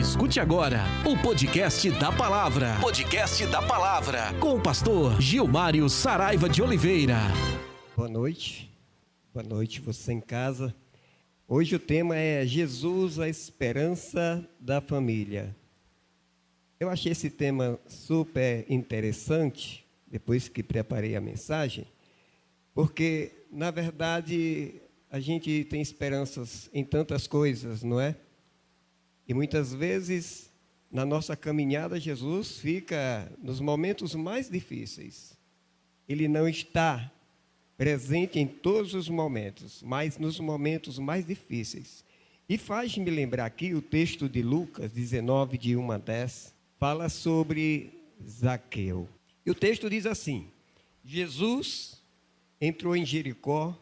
Escute agora o podcast da palavra. Podcast da palavra. Com o pastor Gilmário Saraiva de Oliveira. Boa noite. Boa noite, você em casa. Hoje o tema é Jesus, a esperança da família. Eu achei esse tema super interessante, depois que preparei a mensagem, porque, na verdade, a gente tem esperanças em tantas coisas, não é? E muitas vezes, na nossa caminhada, Jesus fica nos momentos mais difíceis. Ele não está presente em todos os momentos, mas nos momentos mais difíceis. E faz-me lembrar aqui o texto de Lucas 19, de 1 a 10, fala sobre Zaqueu. E o texto diz assim: Jesus entrou em Jericó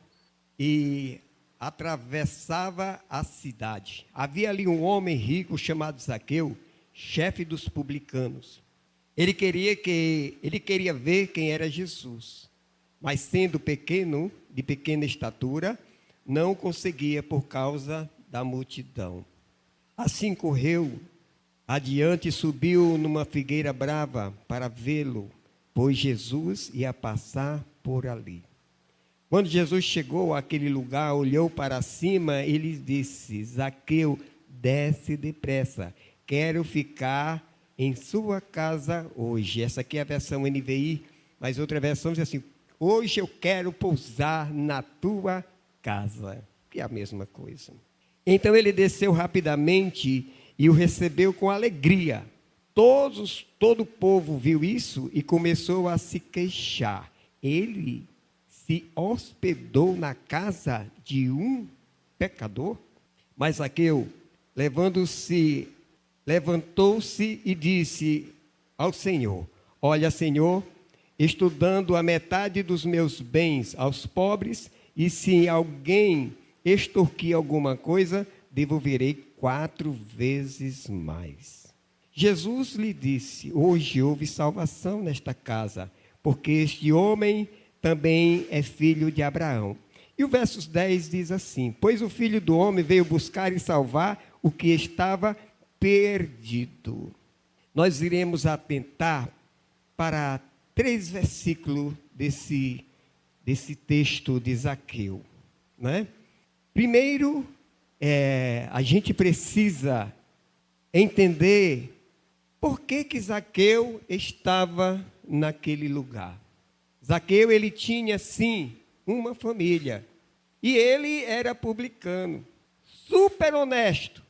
e atravessava a cidade. Havia ali um homem rico chamado Zaqueu, chefe dos publicanos. Ele queria que ele queria ver quem era Jesus, mas sendo pequeno, de pequena estatura, não conseguia por causa da multidão. Assim correu adiante e subiu numa figueira brava para vê-lo, pois Jesus ia passar por ali. Quando Jesus chegou àquele lugar, olhou para cima e lhe disse: Zaqueu, desce depressa, quero ficar em sua casa hoje. Essa aqui é a versão NVI, mas outra versão diz assim: Hoje eu quero pousar na tua casa. Que é a mesma coisa. Então ele desceu rapidamente e o recebeu com alegria. Todos, todo o povo viu isso e começou a se queixar. Ele se hospedou na casa de um pecador? Mas Zaqueu, levando-se, levantou-se e disse ao Senhor: Olha, Senhor, estou dando a metade dos meus bens aos pobres, e se alguém extorquir alguma coisa, devolverei quatro vezes mais. Jesus lhe disse: Hoje houve salvação nesta casa, porque este homem também é filho de Abraão. E o verso 10 diz assim: Pois o filho do homem veio buscar e salvar o que estava perdido. Nós iremos atentar para três versículos desse, desse texto de Zaqueu. Né? Primeiro, é, a gente precisa entender por que, que Zaqueu estava naquele lugar. Zaqueu, ele tinha sim uma família. E ele era publicano, super honesto,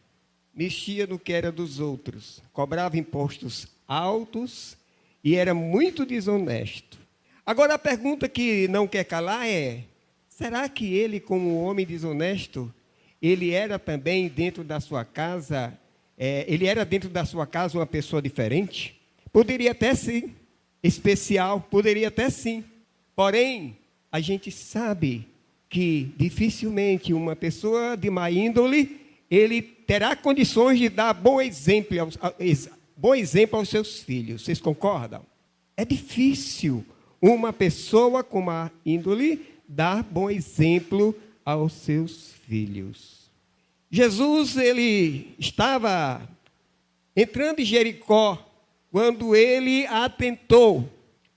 mexia no que era dos outros, cobrava impostos altos e era muito desonesto. Agora a pergunta que não quer calar é: será que ele, como homem desonesto, ele era também dentro da sua casa, é, ele era dentro da sua casa uma pessoa diferente? Poderia até sim especial, poderia até sim. Porém, a gente sabe que dificilmente uma pessoa de má índole, ele terá condições de dar bom exemplo aos, bom exemplo aos seus filhos. Vocês concordam? É difícil uma pessoa com má índole dar bom exemplo aos seus filhos. Jesus, ele estava entrando em Jericó quando ele atentou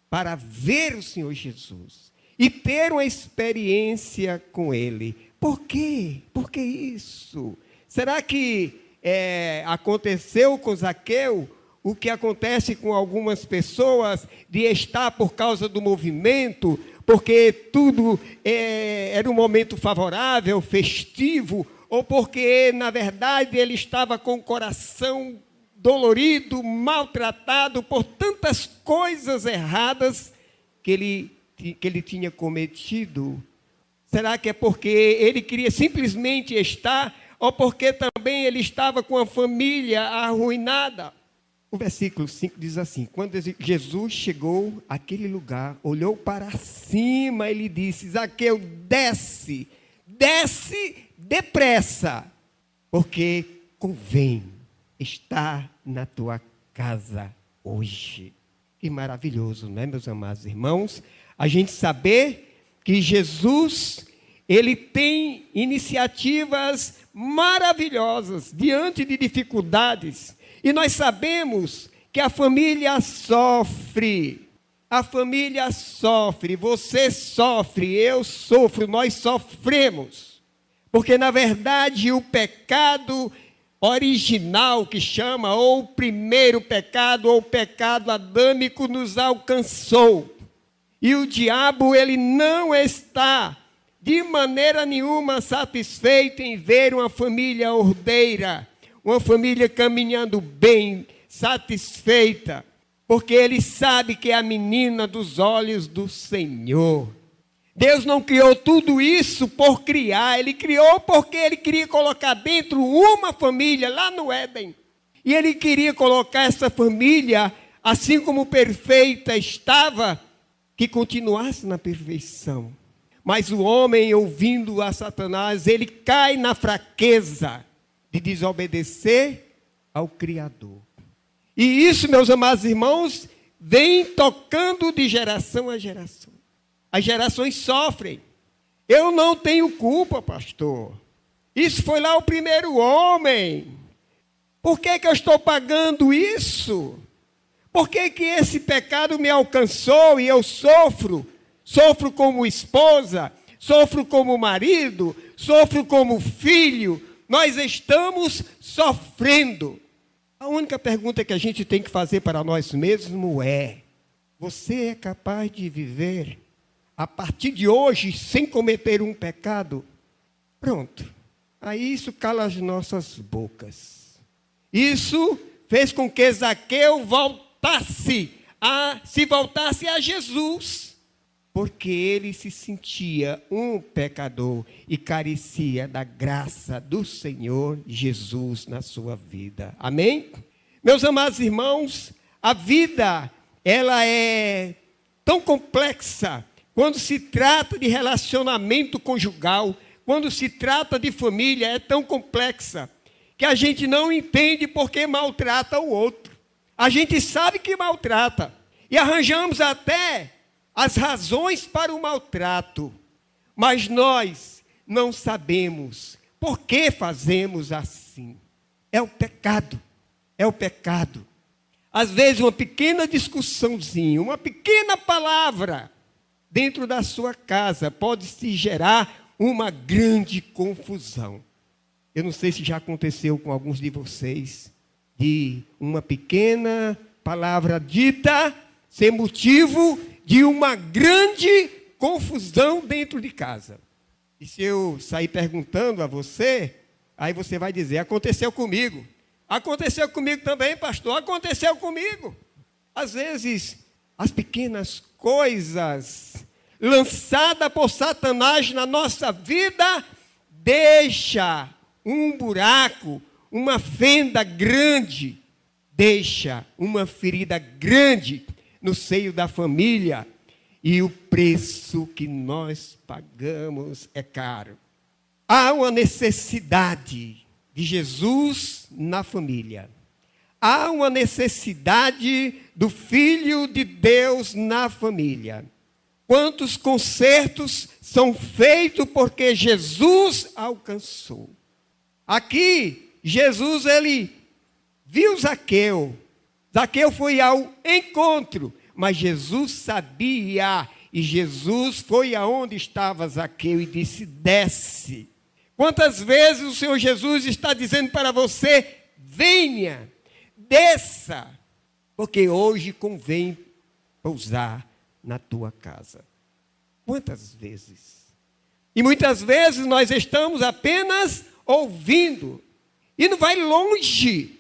para ver o Senhor Jesus e ter uma experiência com Ele. Por quê? Por que isso? Será que é, aconteceu com Zaqueu o que acontece com algumas pessoas de estar por causa do movimento, porque tudo é, era um momento favorável, festivo, ou porque, na verdade, ele estava com o coração dolorido, maltratado por tantas coisas erradas que ele, que ele tinha cometido? Será que é porque ele queria simplesmente estar, ou porque também ele estava com a família arruinada? O versículo 5 diz assim: Quando Jesus chegou àquele lugar, olhou para cima e lhe disse: Zaqueu, desce, desce depressa, porque convém estar na tua casa hoje. Que maravilhoso, não é, meus amados irmãos? A gente saber que Jesus, ele tem iniciativas maravilhosas diante de dificuldades. E nós sabemos que a família sofre. A família sofre, você sofre, eu sofro, nós sofremos. Porque, na verdade, o pecado original que chama, ou o primeiro pecado, ou o pecado adâmico, nos alcançou. E o diabo, ele não está de maneira nenhuma satisfeito em ver uma família ordeira, uma família caminhando bem, satisfeita, porque ele sabe que é a menina dos olhos do Senhor. Deus não criou tudo isso por criar, ele criou porque ele queria colocar dentro uma família lá no Éden. E ele queria colocar essa família, assim como perfeita estava, que continuasse na perfeição. Mas o homem, ouvindo a Satanás, ele cai na fraqueza de desobedecer ao Criador. E isso, meus amados irmãos, vem tocando de geração a geração. As gerações sofrem. Eu não tenho culpa, pastor. Isso foi lá o primeiro homem. Por que, que eu estou pagando isso? Por que, que esse pecado me alcançou e eu sofro? Sofro como esposa, sofro como marido, sofro como filho. Nós estamos sofrendo. A única pergunta que a gente tem que fazer para nós mesmos é: você é capaz de viver a partir de hoje, sem cometer um pecado, pronto. Aí isso cala as nossas bocas. Isso fez com que Zaqueu voltasse a se voltasse a Jesus, porque ele se sentia um pecador e carecia da graça do Senhor Jesus na sua vida. Amém? Meus amados irmãos, a vida ela é tão complexa quando se trata de relacionamento conjugal, quando se trata de família, é tão complexa que a gente não entende por que maltrata o outro. A gente sabe que maltrata e arranjamos até as razões para o maltrato, mas nós não sabemos por que fazemos assim. É o pecado, é o pecado. Às vezes, uma pequena discussãozinha, uma pequena palavra, dentro da sua casa pode se gerar uma grande confusão. Eu não sei se já aconteceu com alguns de vocês, de uma pequena palavra dita ser motivo de uma grande confusão dentro de casa. E se eu sair perguntando a você, aí você vai dizer: aconteceu comigo. Aconteceu comigo também, pastor. Aconteceu comigo. Às vezes, as pequenas coisas lançada por Satanás na nossa vida, deixa um buraco, uma fenda grande, deixa uma ferida grande no seio da família. E o preço que nós pagamos é caro. Há uma necessidade de Jesus na família. Há uma necessidade do Filho de Deus na família. Quantos concertos são feitos porque Jesus alcançou? Aqui, Jesus, ele viu Zaqueu. Zaqueu foi ao encontro, mas Jesus sabia, e Jesus foi aonde estava Zaqueu e disse: desce. Quantas vezes o Senhor Jesus está dizendo para você: venha, desça, porque hoje convém pousar na tua casa. Quantas vezes? E muitas vezes nós estamos apenas ouvindo. E não vai longe.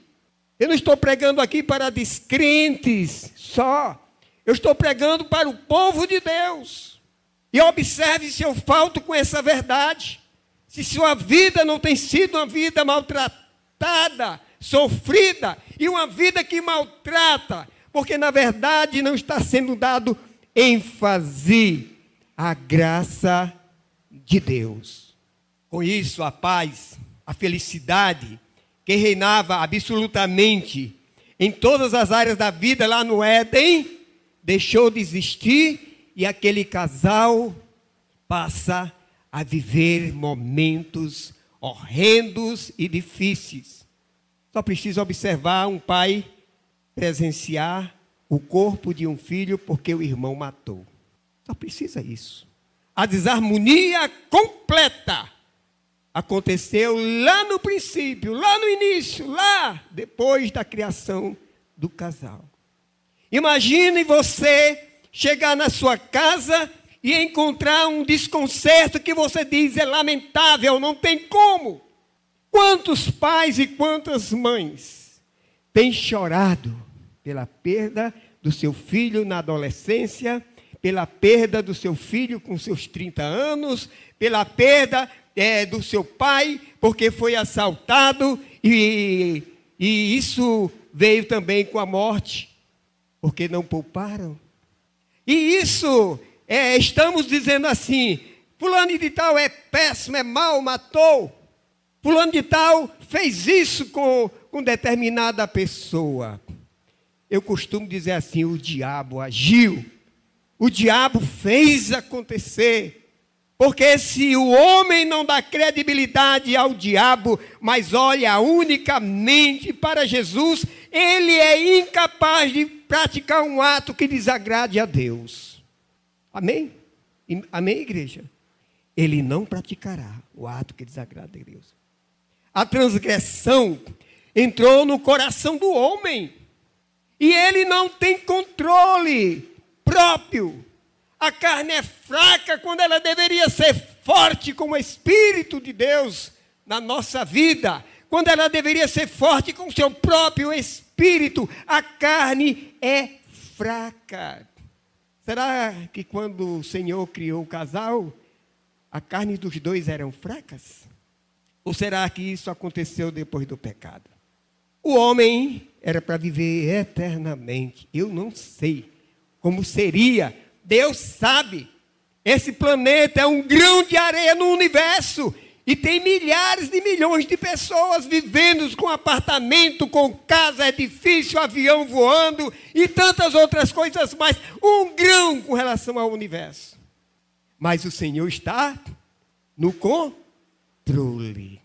Eu não estou pregando aqui para descrentes só. Eu estou pregando para o povo de Deus. E observe se eu falto com essa verdade. Se sua vida não tem sido uma vida maltratada, sofrida, e uma vida que maltrata, porque na verdade não está sendo dado ênfase à graça de Deus. Com isso, a paz, a felicidade que reinava absolutamente em todas as áreas da vida lá no Éden, deixou de existir e aquele casal passa a viver momentos horrendos e difíceis. Só precisa observar um pai presenciar o corpo de um filho porque o irmão matou. Só precisa isso. A desarmonia completa aconteceu lá no princípio, lá no início, lá depois da criação do casal. Imagine você chegar na sua casa e encontrar um desconcerto que você diz é lamentável, não tem como. Quantos pais e quantas mães têm chorado pela perda do seu filho na adolescência, pela perda do seu filho com seus 30 anos, pela perda é, do seu pai, porque foi assaltado, e, e isso veio também com a morte, porque não pouparam. E isso, é, estamos dizendo assim: Fulano de Tal é péssimo, é mau, matou. Fulano de Tal fez isso com, com determinada pessoa. Eu costumo dizer assim: o diabo agiu, o diabo fez acontecer. Porque se o homem não dá credibilidade ao diabo, mas olha unicamente para Jesus, ele é incapaz de praticar um ato que desagrade a Deus. Amém? Amém, igreja? Ele não praticará o ato que desagrada a Deus. A transgressão entrou no coração do homem. E ele não tem controle próprio. A carne é fraca quando ela deveria ser forte como o Espírito de Deus na nossa vida. Quando ela deveria ser forte com o seu próprio espírito, a carne é fraca. Será que quando o Senhor criou o casal, a carne dos dois eram fracas? Ou será que isso aconteceu depois do pecado? O homem era para viver eternamente. Eu não sei como seria. Deus sabe. Esse planeta é um grão de areia no universo. E tem milhares de milhões de pessoas vivendo com apartamento, com casa, edifício, avião voando e tantas outras coisas mais. Um grão com relação ao universo. Mas o Senhor está no controle.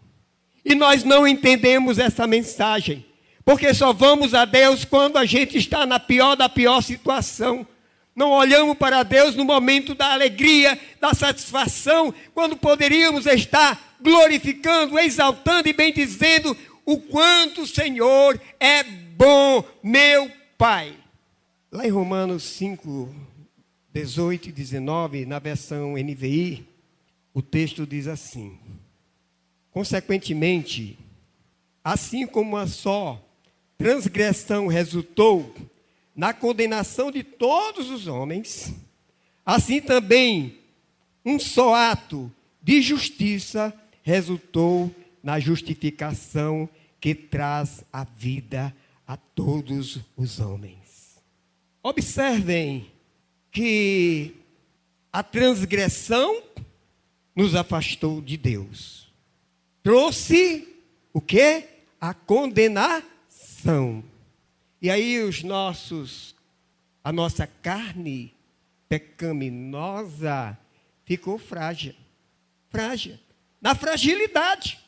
E nós não entendemos essa mensagem. Porque só vamos a Deus quando a gente está na pior da pior situação. Não olhamos para Deus no momento da alegria, da satisfação, quando poderíamos estar glorificando, exaltando e bendizendo o quanto o Senhor é bom, meu Pai. Lá em Romanos 5, 18 e 19, na versão NVI, o texto diz assim: Consequentemente, assim como a só transgressão resultou na condenação de todos os homens, assim também um só ato de justiça resultou na justificação que traz a vida a todos os homens. Observem que a transgressão nos afastou de Deus. Trouxe o que? A condenação. E aí os nossos, a nossa carne pecaminosa ficou frágil. Frágil. Na fragilidade.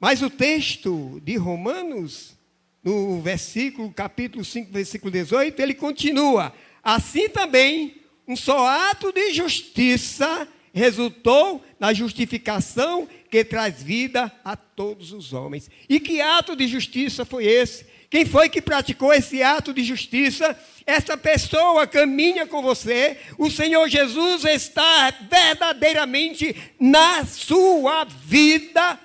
Mas o texto de Romanos, no versículo, capítulo 5, versículo 18, ele continua. Assim também, um só ato de justiça resultou na justificação que traz vida a todos os homens. E que ato de justiça foi esse? Quem foi que praticou esse ato de justiça? Essa pessoa caminha com você. O Senhor Jesus está verdadeiramente na sua vida.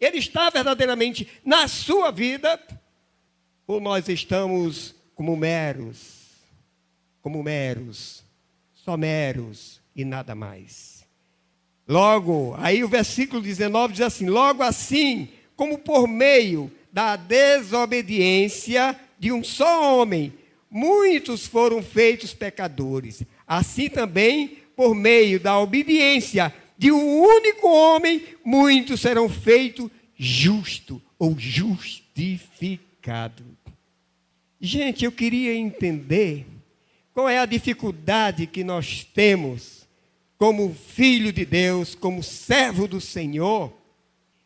Ele está verdadeiramente na sua vida. Ou nós estamos como meros, como meros, só meros e nada mais. Logo, aí o versículo 19 diz assim: Logo assim, como por meio da desobediência de um só homem, muitos foram feitos pecadores. Assim também, por meio da obediência de um único homem, muitos serão feitos justo ou justificado. Gente, eu queria entender qual é a dificuldade que nós temos como filho de Deus, como servo do Senhor,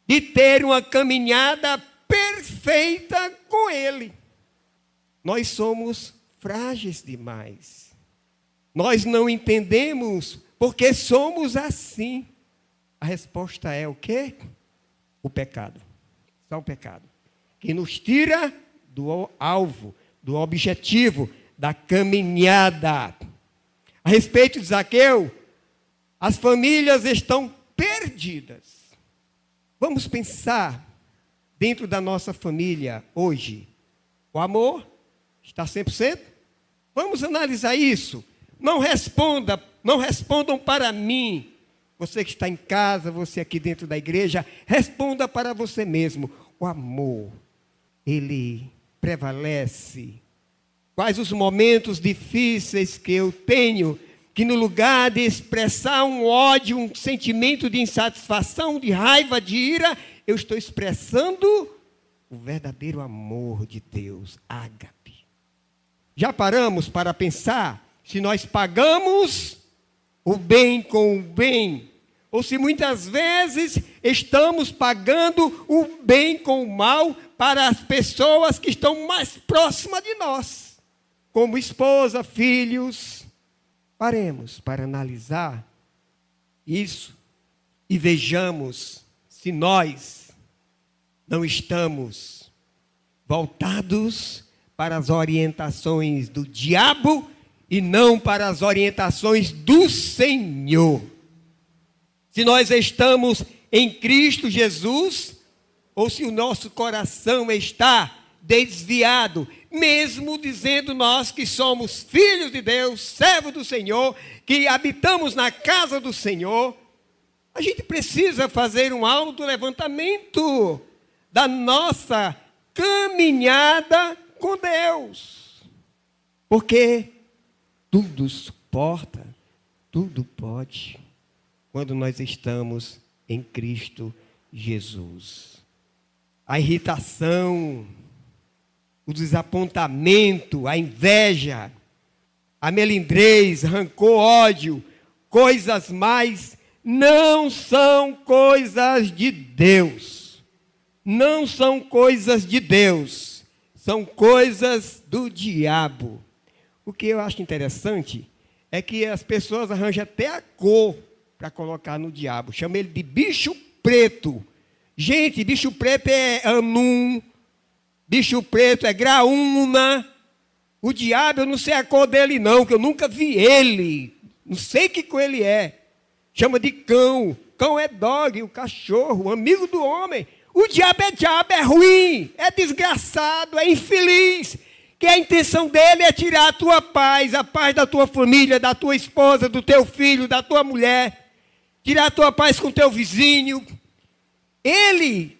de ter uma caminhada perfeita com Ele. Nós somos frágeis demais. Nós não entendemos porque somos assim. A resposta é o quê? O pecado. Só o pecado. Que nos tira do alvo, do objetivo, da caminhada. A respeito de Zaqueu, as famílias estão perdidas. Vamos pensar dentro da nossa família hoje. O amor está 100%? Vamos analisar isso. Não responda, não respondam para mim. Você que está em casa, você aqui dentro da igreja, responda para você mesmo. O amor, ele prevalece. Quais os momentos difíceis que eu tenho que no lugar de expressar um ódio, um sentimento de insatisfação, de raiva, de ira, eu estou expressando o verdadeiro amor de Deus, ágape. Já paramos para pensar se nós pagamos o bem com o bem, ou se muitas vezes estamos pagando o bem com o mal para as pessoas que estão mais próximas de nós, como esposa, filhos, Paremos para analisar isso e vejamos se nós não estamos voltados para as orientações do diabo e não para as orientações do Senhor. Se nós estamos em Cristo Jesus, ou se o nosso coração está desviado, mesmo dizendo nós que somos filhos de Deus, servos do Senhor, que habitamos na casa do Senhor, a gente precisa fazer um alto levantamento da nossa caminhada com Deus. Porque tudo suporta, tudo pode, quando nós estamos em Cristo Jesus. A irritação, o desapontamento, a inveja, a melindrez, rancor, ódio, coisas mais, não são coisas de Deus. Não são coisas de Deus, são coisas do diabo. O que eu acho interessante é que as pessoas arranjam até a cor para colocar no diabo. Chama ele de bicho preto. Gente, bicho preto é anum, bicho preto, é graúna. O diabo, eu não sei a cor dele, não, que eu nunca vi ele. Não sei que cor ele é. Chama de cão. Cão é dog, o cachorro, o amigo do homem. O diabo é diabo, é ruim, é desgraçado, é infeliz. Que a intenção dele é tirar a tua paz, a paz da tua família, da tua esposa, do teu filho, da tua mulher. Tirar a tua paz com teu vizinho. Ele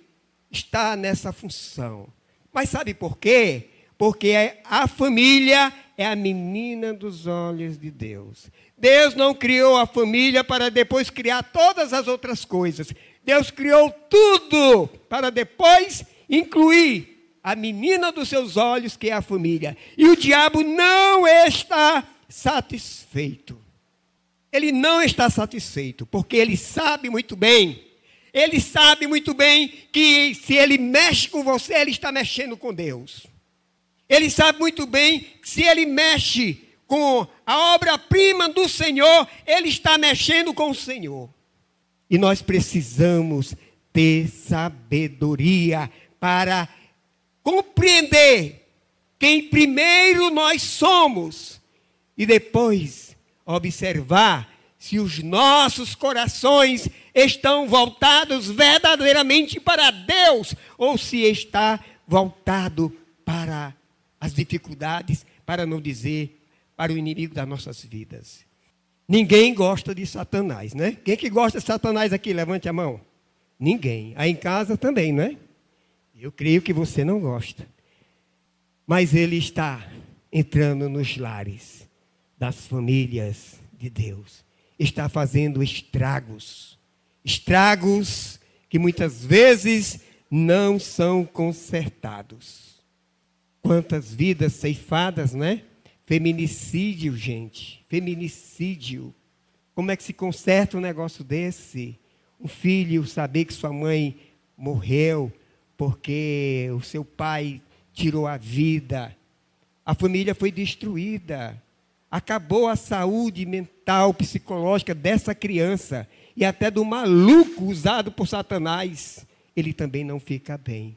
está nessa função. Mas sabe por quê? Porque a família é a menina dos olhos de Deus. Deus não criou a família para depois criar todas as outras coisas. Deus criou tudo para depois incluir a menina dos seus olhos, que é a família. E o diabo não está satisfeito. Ele não está satisfeito, porque ele sabe muito bem ele sabe muito bem que se ele mexe com você, ele está mexendo com Deus. Ele sabe muito bem que se ele mexe com a obra-prima do Senhor, ele está mexendo com o Senhor. E nós precisamos ter sabedoria para compreender quem primeiro nós somos e depois observar se os nossos corações estão voltados verdadeiramente para Deus ou se está voltado para as dificuldades, para não dizer para o inimigo das nossas vidas. Ninguém gosta de Satanás, né? Quem que gosta de Satanás aqui? Levante a mão. Ninguém. Aí em casa também, né? Eu creio que você não gosta. Mas ele está entrando nos lares das famílias de Deus está fazendo estragos. Estragos que muitas vezes não são consertados. Quantas vidas ceifadas, né? Feminicídio, gente. Feminicídio. Como é que se conserta um negócio desse? Um filho saber que sua mãe morreu porque o seu pai tirou a vida. A família foi destruída. Acabou a saúde mental, psicológica dessa criança e até do maluco usado por Satanás. Ele também não fica bem.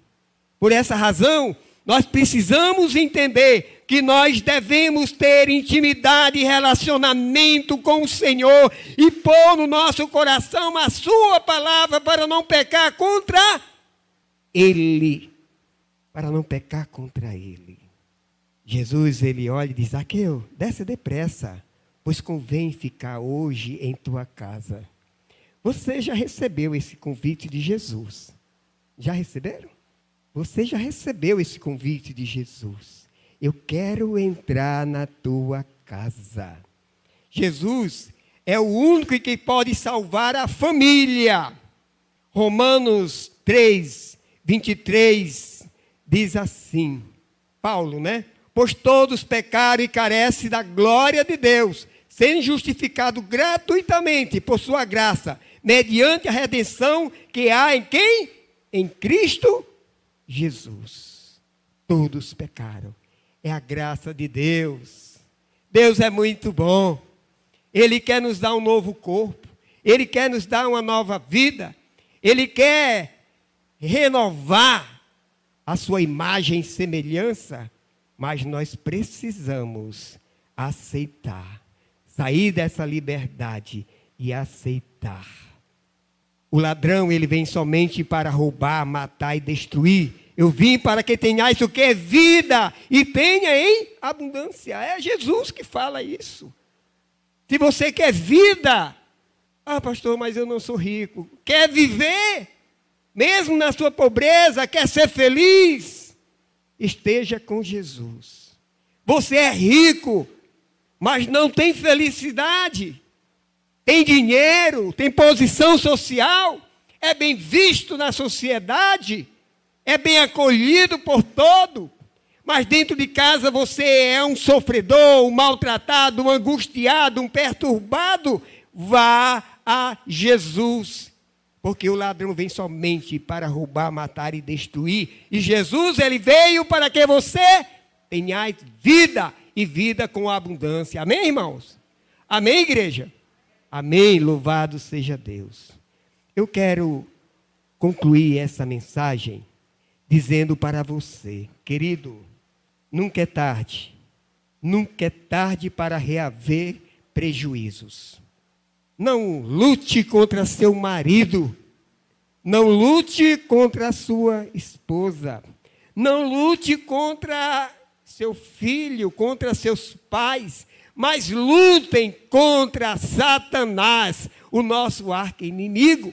Por essa razão, nós precisamos entender que nós devemos ter intimidade e relacionamento com o Senhor e pôr no nosso coração a Sua palavra para não pecar contra Ele. Para não pecar contra Ele. Jesus, ele olha e diz: Aqueu, desce depressa, pois convém ficar hoje em tua casa. Você já recebeu esse convite de Jesus? Já receberam? Você já recebeu esse convite de Jesus. Eu quero entrar na tua casa. Jesus é o único que pode salvar a família. Romanos 3, 23 diz assim: Paulo, né? Pois todos pecaram e carecem da glória de Deus, sendo justificados gratuitamente por sua graça, mediante a redenção que há em quem? Em Cristo Jesus. Todos pecaram. É a graça de Deus. Deus é muito bom. Ele quer nos dar um novo corpo. Ele quer nos dar uma nova vida. Ele quer renovar a sua imagem e semelhança. Mas nós precisamos aceitar. Sair dessa liberdade e aceitar. O ladrão, ele vem somente para roubar, matar e destruir. Eu vim para que tenhais o que? é Vida e tenha em abundância. É Jesus que fala isso. Se você quer vida, ah, pastor, mas eu não sou rico. Quer viver, mesmo na sua pobreza, quer ser feliz, esteja com Jesus. Você é rico, mas não tem felicidade tem dinheiro, tem posição social, é bem visto na sociedade, é bem acolhido por todo, mas dentro de casa você é um sofredor, um maltratado, um angustiado, um perturbado, vá a Jesus. Porque o ladrão vem somente para roubar, matar e destruir. E Jesus, ele veio para que você tenha vida e vida com abundância. Amém, irmãos? Amém, igreja? Amém. Louvado seja Deus. Eu quero concluir essa mensagem dizendo para você, querido, nunca é tarde. Nunca é tarde para reaver prejuízos. Não lute contra seu marido. Não lute contra sua esposa. Não lute contra seu filho, contra seus pais mas lutem contra Satanás, o nosso arqui-inimigo.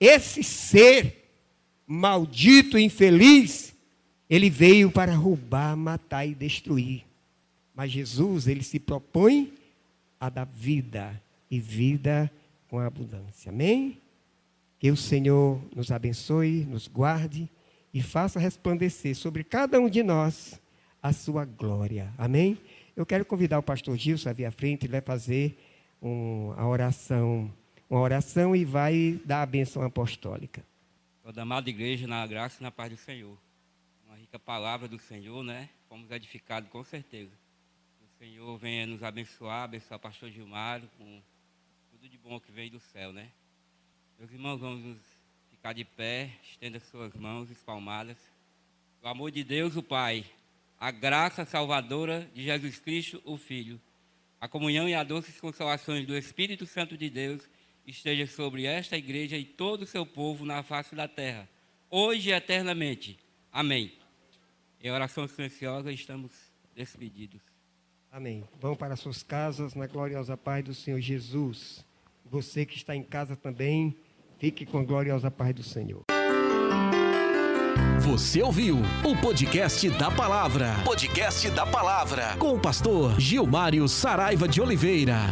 Esse ser maldito, infeliz, ele veio para roubar, matar e destruir. Mas Jesus, ele se propõe a dar vida e vida com abundância. Amém? Que o Senhor nos abençoe, nos guarde e faça resplandecer sobre cada um de nós a sua glória. Amém? Eu quero convidar o pastor Gilson a vir à frente, ele vai fazer um, a oração, uma oração e vai dar a bênção apostólica. Toda amada igreja, na graça e na paz do Senhor. Uma rica palavra do Senhor, né? Fomos edificados com certeza. O Senhor venha nos abençoar, abençoar o pastor Gilmário com tudo de bom que vem do céu, né? Meus irmãos, vamos ficar de pé, estenda suas mãos espalmadas. O amor de Deus, o Pai a graça salvadora de Jesus Cristo, o Filho, a comunhão e a doces consolações do Espírito Santo de Deus esteja sobre esta igreja e todo o seu povo na face da terra, hoje e eternamente. Amém. Em oração silenciosa estamos despedidos. Amém. Vão para suas casas na gloriosa paz do Senhor Jesus. Você que está em casa também, fique com a gloriosa paz do Senhor. Você ouviu o podcast da palavra. Podcast da palavra. Com o pastor Gilmário Saraiva de Oliveira.